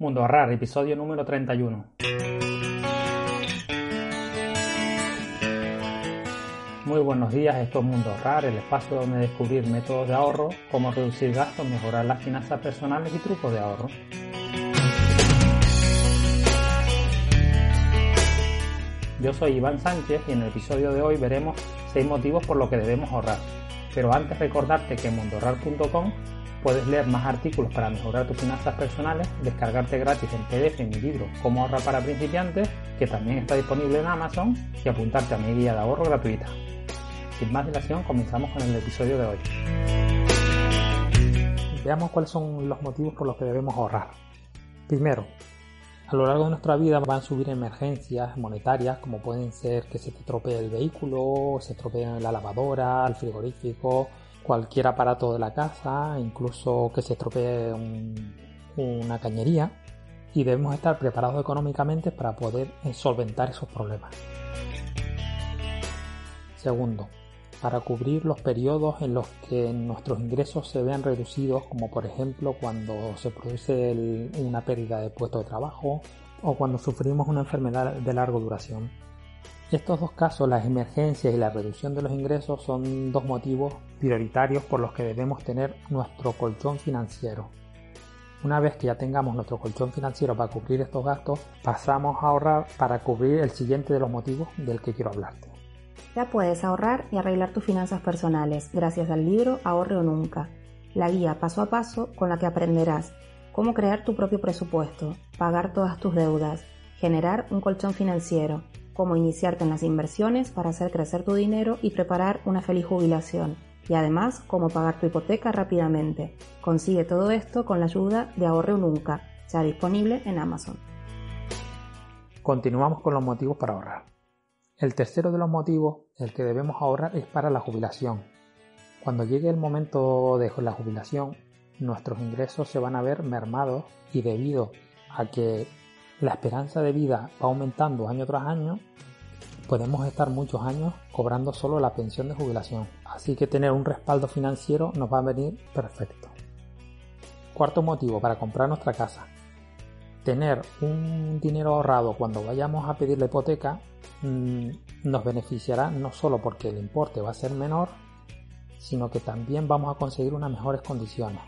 Mundo Ahorrar, episodio número 31. Muy buenos días, esto es Mundo Ahorrar, el espacio donde descubrir métodos de ahorro, cómo reducir gastos, mejorar las finanzas personales y trucos de ahorro. Yo soy Iván Sánchez y en el episodio de hoy veremos 6 motivos por los que debemos ahorrar. Pero antes recordarte que en Puedes leer más artículos para mejorar tus finanzas personales, descargarte gratis en PDF mi libro Cómo ahorrar para principiantes, que también está disponible en Amazon, y apuntarte a mi guía de ahorro gratuita. Sin más dilación, comenzamos con el episodio de hoy. Veamos cuáles son los motivos por los que debemos ahorrar. Primero, a lo largo de nuestra vida van a subir emergencias monetarias como pueden ser que se te estropee el vehículo, se estropee la lavadora, el frigorífico, cualquier aparato de la casa, incluso que se estropee una cañería y debemos estar preparados económicamente para poder solventar esos problemas. Segundo, para cubrir los periodos en los que nuestros ingresos se vean reducidos, como por ejemplo cuando se produce una pérdida de puesto de trabajo o cuando sufrimos una enfermedad de larga duración. Estos dos casos, las emergencias y la reducción de los ingresos, son dos motivos prioritarios por los que debemos tener nuestro colchón financiero. Una vez que ya tengamos nuestro colchón financiero para cubrir estos gastos, pasamos a ahorrar para cubrir el siguiente de los motivos del que quiero hablarte. Ya puedes ahorrar y arreglar tus finanzas personales gracias al libro Ahorre o Nunca, la guía paso a paso con la que aprenderás cómo crear tu propio presupuesto, pagar todas tus deudas, generar un colchón financiero, cómo iniciarte en las inversiones para hacer crecer tu dinero y preparar una feliz jubilación, y además cómo pagar tu hipoteca rápidamente. Consigue todo esto con la ayuda de Ahorre Nunca, ya disponible en Amazon. Continuamos con los motivos para ahorrar. El tercero de los motivos, el que debemos ahorrar, es para la jubilación. Cuando llegue el momento de la jubilación, nuestros ingresos se van a ver mermados y debido a que la esperanza de vida va aumentando año tras año, podemos estar muchos años cobrando solo la pensión de jubilación. Así que tener un respaldo financiero nos va a venir perfecto. Cuarto motivo para comprar nuestra casa. Tener un dinero ahorrado cuando vayamos a pedir la hipoteca mm, nos beneficiará no solo porque el importe va a ser menor, sino que también vamos a conseguir unas mejores condiciones.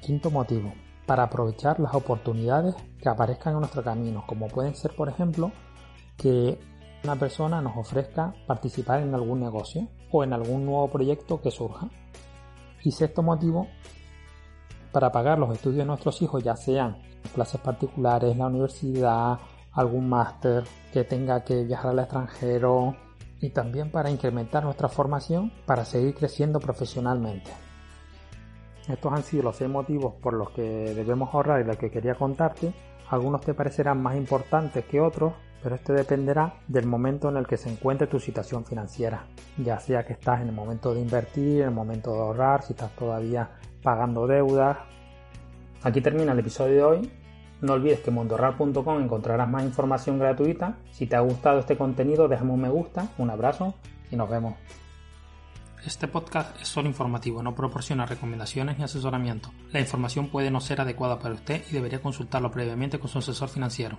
Quinto motivo, para aprovechar las oportunidades que aparezcan en nuestro camino, como pueden ser, por ejemplo, que una persona nos ofrezca participar en algún negocio o en algún nuevo proyecto que surja. Y sexto motivo, para pagar los estudios de nuestros hijos, ya sean clases particulares, la universidad, algún máster que tenga que viajar al extranjero y también para incrementar nuestra formación para seguir creciendo profesionalmente. Estos han sido los seis motivos por los que debemos ahorrar y los que quería contarte. Algunos te parecerán más importantes que otros, pero este dependerá del momento en el que se encuentre tu situación financiera, ya sea que estás en el momento de invertir, en el momento de ahorrar, si estás todavía pagando deudas. Aquí termina el episodio de hoy. No olvides que en mundoahorrar.com encontrarás más información gratuita. Si te ha gustado este contenido, déjame un me gusta, un abrazo y nos vemos. Este podcast es solo informativo, no proporciona recomendaciones ni asesoramiento. La información puede no ser adecuada para usted y debería consultarlo previamente con su asesor financiero.